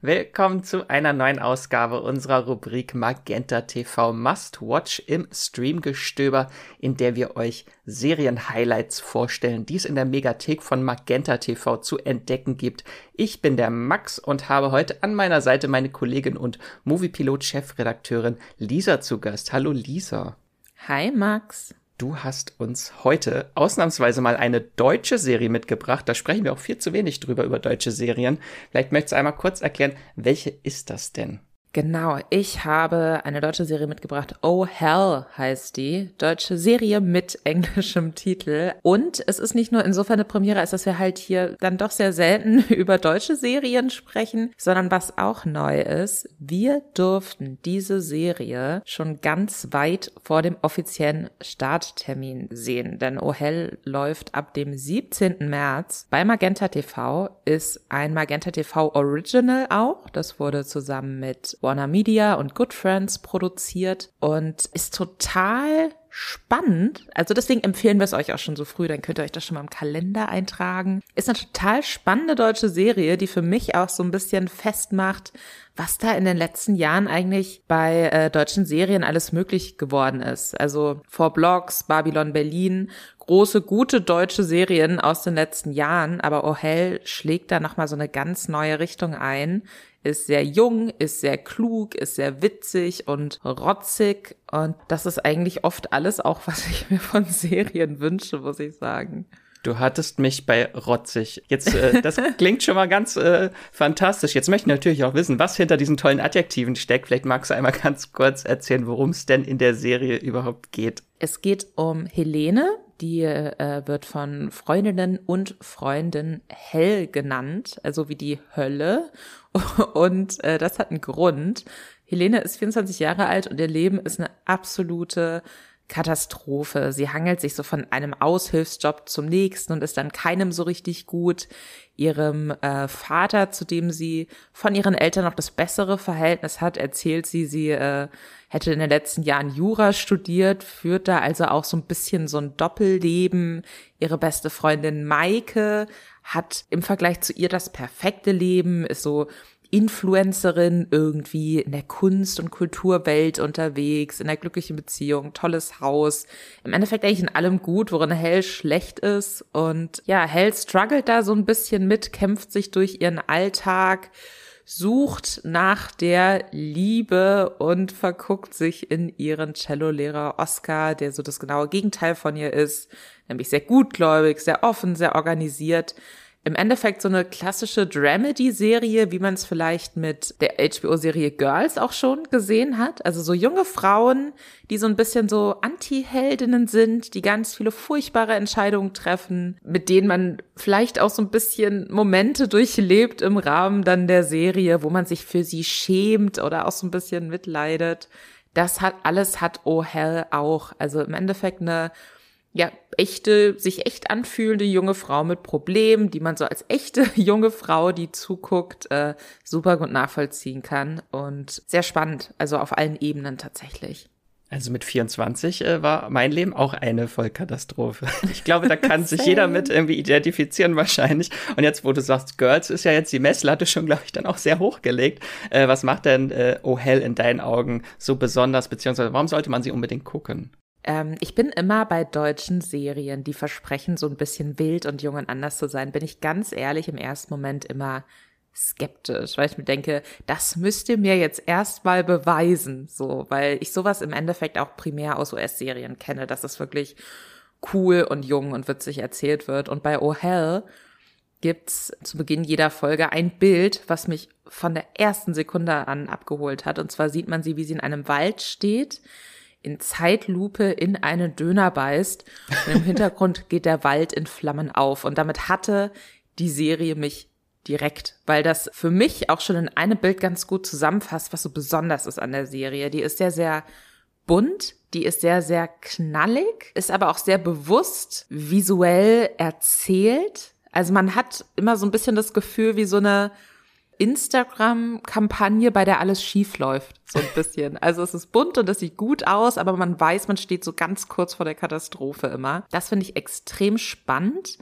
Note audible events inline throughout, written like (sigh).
Willkommen zu einer neuen Ausgabe unserer Rubrik Magenta TV Must Watch im Streamgestöber, in der wir euch Serien-Highlights vorstellen, die es in der Megathek von Magenta TV zu entdecken gibt. Ich bin der Max und habe heute an meiner Seite meine Kollegin und Moviepilot-Chefredakteurin Lisa zu Gast. Hallo Lisa. Hi Max. Du hast uns heute ausnahmsweise mal eine deutsche Serie mitgebracht. Da sprechen wir auch viel zu wenig drüber, über deutsche Serien. Vielleicht möchtest du einmal kurz erklären, welche ist das denn? Genau, ich habe eine deutsche Serie mitgebracht. Oh Hell heißt die. Deutsche Serie mit (laughs) englischem Titel. Und es ist nicht nur insofern eine Premiere, als dass wir halt hier dann doch sehr selten (laughs) über deutsche Serien sprechen, sondern was auch neu ist, wir durften diese Serie schon ganz weit vor dem offiziellen Starttermin sehen. Denn Oh Hell läuft ab dem 17. März bei Magenta TV, ist ein Magenta TV Original auch. Das wurde zusammen mit Warner Media und Good Friends produziert und ist total spannend. Also deswegen empfehlen wir es euch auch schon so früh, dann könnt ihr euch das schon mal im Kalender eintragen. Ist eine total spannende deutsche Serie, die für mich auch so ein bisschen festmacht, was da in den letzten Jahren eigentlich bei äh, deutschen Serien alles möglich geworden ist. Also Four Blocks, Babylon Berlin, große, gute deutsche Serien aus den letzten Jahren, aber Oh Hell schlägt da nochmal so eine ganz neue Richtung ein, ist sehr jung, ist sehr klug, ist sehr witzig und rotzig. Und das ist eigentlich oft alles auch, was ich mir von (laughs) Serien wünsche, muss ich sagen. Du hattest mich bei rotzig. Jetzt, äh, das (laughs) klingt schon mal ganz äh, fantastisch. Jetzt möchte ich natürlich auch wissen, was hinter diesen tollen Adjektiven steckt. Vielleicht magst du einmal ganz kurz erzählen, worum es denn in der Serie überhaupt geht. Es geht um Helene, die äh, wird von Freundinnen und Freunden hell genannt, also wie die Hölle. (laughs) Und äh, das hat einen Grund. Helene ist 24 Jahre alt und ihr Leben ist eine absolute Katastrophe. Sie hangelt sich so von einem Aushilfsjob zum nächsten und ist dann keinem so richtig gut. Ihrem äh, Vater, zu dem sie von ihren Eltern noch das bessere Verhältnis hat, erzählt sie, sie äh, hätte in den letzten Jahren Jura studiert, führt da also auch so ein bisschen so ein Doppelleben. Ihre beste Freundin Maike hat im Vergleich zu ihr das perfekte Leben, ist so Influencerin irgendwie in der Kunst- und Kulturwelt unterwegs, in der glücklichen Beziehung, tolles Haus. Im Endeffekt eigentlich in allem gut, worin Hell schlecht ist. Und ja, Hell struggelt da so ein bisschen mit, kämpft sich durch ihren Alltag, sucht nach der Liebe und verguckt sich in ihren Cellolehrer Oscar, der so das genaue Gegenteil von ihr ist, nämlich sehr gutgläubig, sehr offen, sehr organisiert im Endeffekt so eine klassische Dramedy-Serie, wie man es vielleicht mit der HBO-Serie Girls auch schon gesehen hat. Also so junge Frauen, die so ein bisschen so Anti-Heldinnen sind, die ganz viele furchtbare Entscheidungen treffen, mit denen man vielleicht auch so ein bisschen Momente durchlebt im Rahmen dann der Serie, wo man sich für sie schämt oder auch so ein bisschen mitleidet. Das hat alles hat Oh Hell auch. Also im Endeffekt eine ja, echte, sich echt anfühlende junge Frau mit Problemen, die man so als echte (laughs) junge Frau, die zuguckt, äh, super gut nachvollziehen kann. Und sehr spannend, also auf allen Ebenen tatsächlich. Also mit 24 äh, war mein Leben auch eine Vollkatastrophe. (laughs) Ich glaube, da kann sich jeder mit irgendwie identifizieren wahrscheinlich. Und jetzt, wo du sagst, Girls ist ja jetzt die Messlatte schon, glaube ich, dann auch sehr hochgelegt. Äh, was macht denn äh, Oh Hell in deinen Augen so besonders, beziehungsweise warum sollte man sie unbedingt gucken? Ähm, ich bin immer bei deutschen Serien, die versprechen, so ein bisschen wild und jung und anders zu sein, bin ich ganz ehrlich im ersten Moment immer skeptisch, weil ich mir denke, das müsst ihr mir jetzt erstmal beweisen, so, weil ich sowas im Endeffekt auch primär aus US-Serien kenne, dass es wirklich cool und jung und witzig erzählt wird. Und bei Oh Hell gibt's zu Beginn jeder Folge ein Bild, was mich von der ersten Sekunde an abgeholt hat. Und zwar sieht man sie, wie sie in einem Wald steht, in Zeitlupe in einen Döner beißt und im Hintergrund (laughs) geht der Wald in Flammen auf. Und damit hatte die Serie mich direkt, weil das für mich auch schon in einem Bild ganz gut zusammenfasst, was so besonders ist an der Serie. Die ist sehr, sehr bunt, die ist sehr, sehr knallig, ist aber auch sehr bewusst visuell erzählt. Also man hat immer so ein bisschen das Gefühl, wie so eine Instagram-Kampagne, bei der alles schief läuft, so ein bisschen. Also es ist bunt und es sieht gut aus, aber man weiß, man steht so ganz kurz vor der Katastrophe immer. Das finde ich extrem spannend,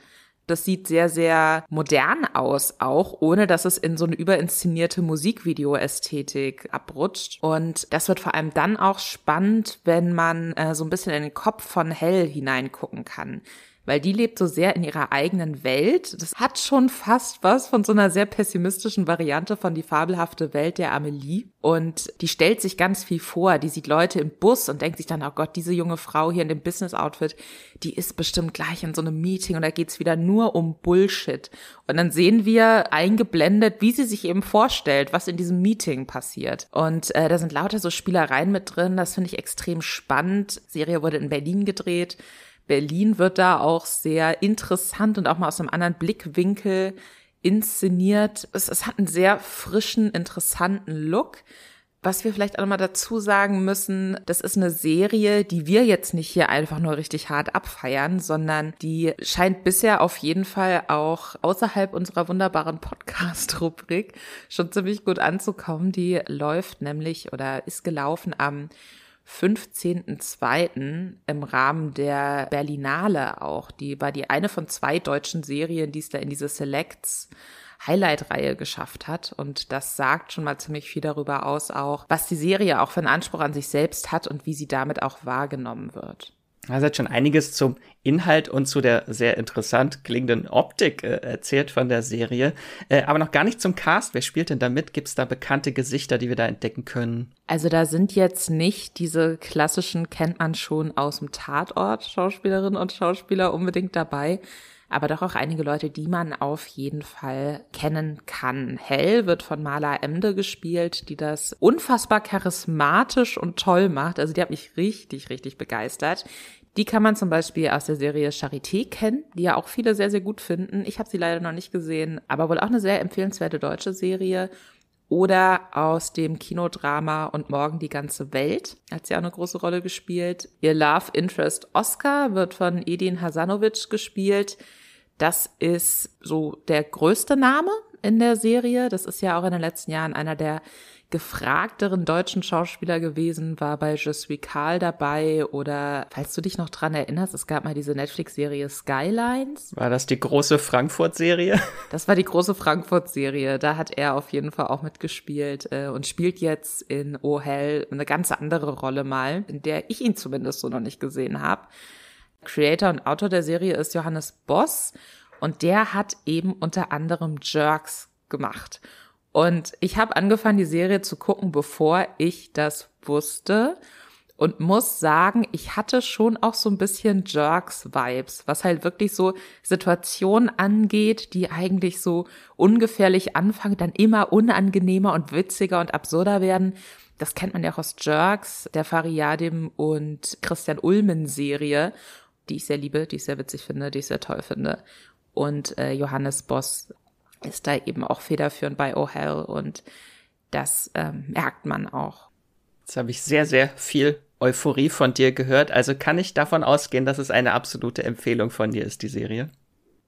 Das sieht sehr, sehr modern aus, auch ohne dass es in so eine überinszenierte Musikvideo-Ästhetik abrutscht. Und das wird vor allem dann auch spannend, wenn man äh, so ein bisschen in den Kopf von Hell hineingucken kann weil die lebt so sehr in ihrer eigenen Welt. Das hat schon fast was von so einer sehr pessimistischen Variante von die fabelhafte Welt der Amelie. Und die stellt sich ganz viel vor. Die sieht Leute im Bus und denkt sich dann, oh Gott, diese junge Frau hier in dem Business-Outfit, die ist bestimmt gleich in so einem Meeting und da geht's wieder nur um Bullshit. Und dann sehen wir eingeblendet, wie sie sich eben vorstellt, was in diesem Meeting passiert. Und äh, da sind lauter so Spielereien mit drin. Das finde ich extrem spannend. Die Serie wurde in Berlin gedreht. Berlin wird da auch sehr interessant und auch mal aus einem anderen Blickwinkel inszeniert. Es, es hat einen sehr frischen, interessanten Look. Was wir vielleicht auch mal dazu sagen müssen, das ist eine Serie, die wir jetzt nicht hier einfach nur richtig hart abfeiern, sondern die scheint bisher auf jeden Fall auch außerhalb unserer wunderbaren Podcast-Rubrik schon ziemlich gut anzukommen. Die läuft nämlich oder ist gelaufen am 15.02. im Rahmen der Berlinale auch. Die war die eine von zwei deutschen Serien, die es da in diese Selects Highlight-Reihe geschafft hat. Und das sagt schon mal ziemlich viel darüber aus, auch was die Serie auch für einen Anspruch an sich selbst hat und wie sie damit auch wahrgenommen wird. Er hat schon einiges zum Inhalt und zu der sehr interessant klingenden Optik äh, erzählt von der Serie, äh, aber noch gar nicht zum Cast. Wer spielt denn da mit? Gibt es da bekannte Gesichter, die wir da entdecken können? Also da sind jetzt nicht diese klassischen, kennt man schon aus dem Tatort, Schauspielerinnen und Schauspieler unbedingt dabei aber doch auch einige Leute, die man auf jeden Fall kennen kann. Hell wird von Marla Emde gespielt, die das unfassbar charismatisch und toll macht. Also die hat mich richtig, richtig begeistert. Die kann man zum Beispiel aus der Serie Charité kennen, die ja auch viele sehr, sehr gut finden. Ich habe sie leider noch nicht gesehen, aber wohl auch eine sehr empfehlenswerte deutsche Serie. Oder aus dem Kinodrama Und Morgen die ganze Welt hat sie auch eine große Rolle gespielt. Ihr Love Interest Oscar wird von Edin Hasanovic gespielt. Das ist so der größte Name in der Serie. Das ist ja auch in den letzten Jahren einer der gefragteren deutschen Schauspieler gewesen, war bei Je suis Karl dabei oder falls du dich noch dran erinnerst, es gab mal diese Netflix-Serie Skylines. War das die große Frankfurt-Serie? (laughs) Das war die große Frankfurt-Serie. Da hat er auf jeden Fall auch mitgespielt äh, und spielt jetzt in Oh Hell eine ganz andere Rolle mal, in der ich ihn zumindest so noch nicht gesehen habe. Creator und Autor der Serie ist Johannes Boss und der hat eben unter anderem Jerks gemacht. Und ich habe angefangen, die Serie zu gucken, bevor ich das wusste. Und muss sagen, ich hatte schon auch so ein bisschen Jerks-Vibes, was halt wirklich so Situationen angeht, die eigentlich so ungefährlich anfangen, dann immer unangenehmer und witziger und absurder werden. Das kennt man ja auch aus Jerks, der Fariadim und Christian Ulmen Serie, die ich sehr liebe, die ich sehr witzig finde, die ich sehr toll finde. Und äh, Johannes Boss ist da eben auch federführend bei Oh Hell und das ähm, merkt man auch. Jetzt habe ich sehr, sehr viel Euphorie von dir gehört. Also kann ich davon ausgehen, dass es eine absolute Empfehlung von dir ist, die Serie?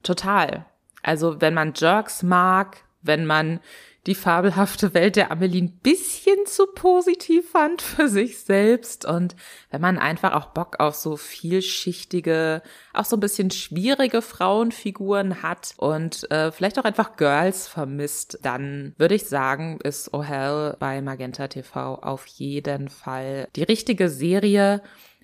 Total. Also wenn man Jerks mag, wenn man die fabelhafte Welt der Amelie ein bisschen zu positiv fand für sich selbst und wenn man einfach auch Bock auf so vielschichtige, auch so ein bisschen schwierige Frauenfiguren hat und äh, vielleicht auch einfach Girls vermisst, dann würde ich sagen, ist Oh Hell bei Magenta TV auf jeden Fall die richtige Serie.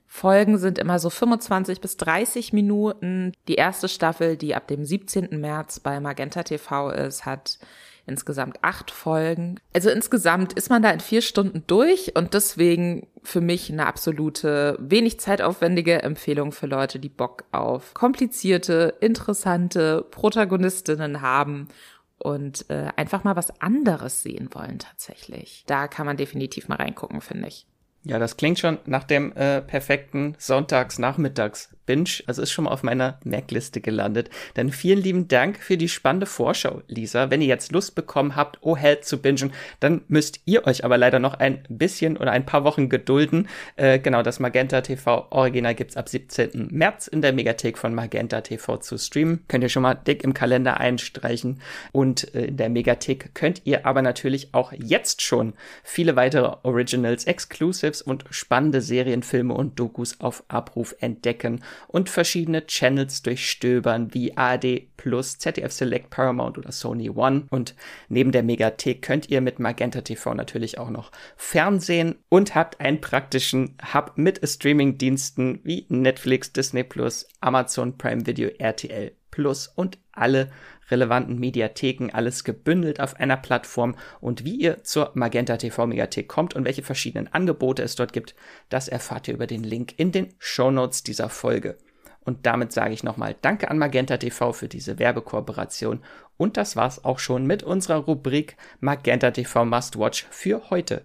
Folgen sind immer so 25 bis 30 Minuten. Die erste Staffel, die ab dem 17. März bei Magenta TV ist, hat insgesamt acht Folgen. Also insgesamt ist man da in vier Stunden durch und deswegen für mich eine absolute, wenig zeitaufwendige Empfehlung für Leute, die Bock auf komplizierte, interessante Protagonistinnen haben und äh, einfach mal was anderes sehen wollen tatsächlich. Da kann man definitiv mal reingucken, finde ich. Ja, das klingt schon nach dem äh, perfekten Sonntags-Nachmittags Binge, also ist schon mal auf meiner Merkliste gelandet. Dann vielen lieben Dank für die spannende Vorschau, Lisa. Wenn ihr jetzt Lust bekommen habt, Oh Hell zu bingen, dann müsst ihr euch aber leider noch ein bisschen oder ein paar Wochen gedulden. Äh, genau, das Magenta TV Original gibt's ab 17. März in der Megathek von Magenta TV zu streamen. Könnt ihr schon mal dick im Kalender einstreichen. Und äh, in der Megathek könnt ihr aber natürlich auch jetzt schon viele weitere Originals, Exclusives Exclusives und spannende Serienfilme und Dokus auf Abruf entdecken und verschiedene Channels durchstöbern wie ARD Plus, ZDF Select, Paramount oder Sony One. Und neben der Megathek könnt ihr mit Magenta TV natürlich auch noch Fernsehen und habt einen praktischen Hub mit Streamingdiensten wie Netflix, Disney Plus, Amazon Prime Video, RTL Plus und alle relevanten Mediatheken, alles gebündelt auf einer Plattform und wie ihr zur Magenta TV Mediathek kommt und welche verschiedenen Angebote es dort gibt, das erfahrt ihr über den Link in den Show Notes dieser Folge. Und damit sage ich nochmal Danke an Magenta TV für diese Werbekooperation. Und das war's auch schon mit unserer Rubrik Magenta TV Must Watch für heute.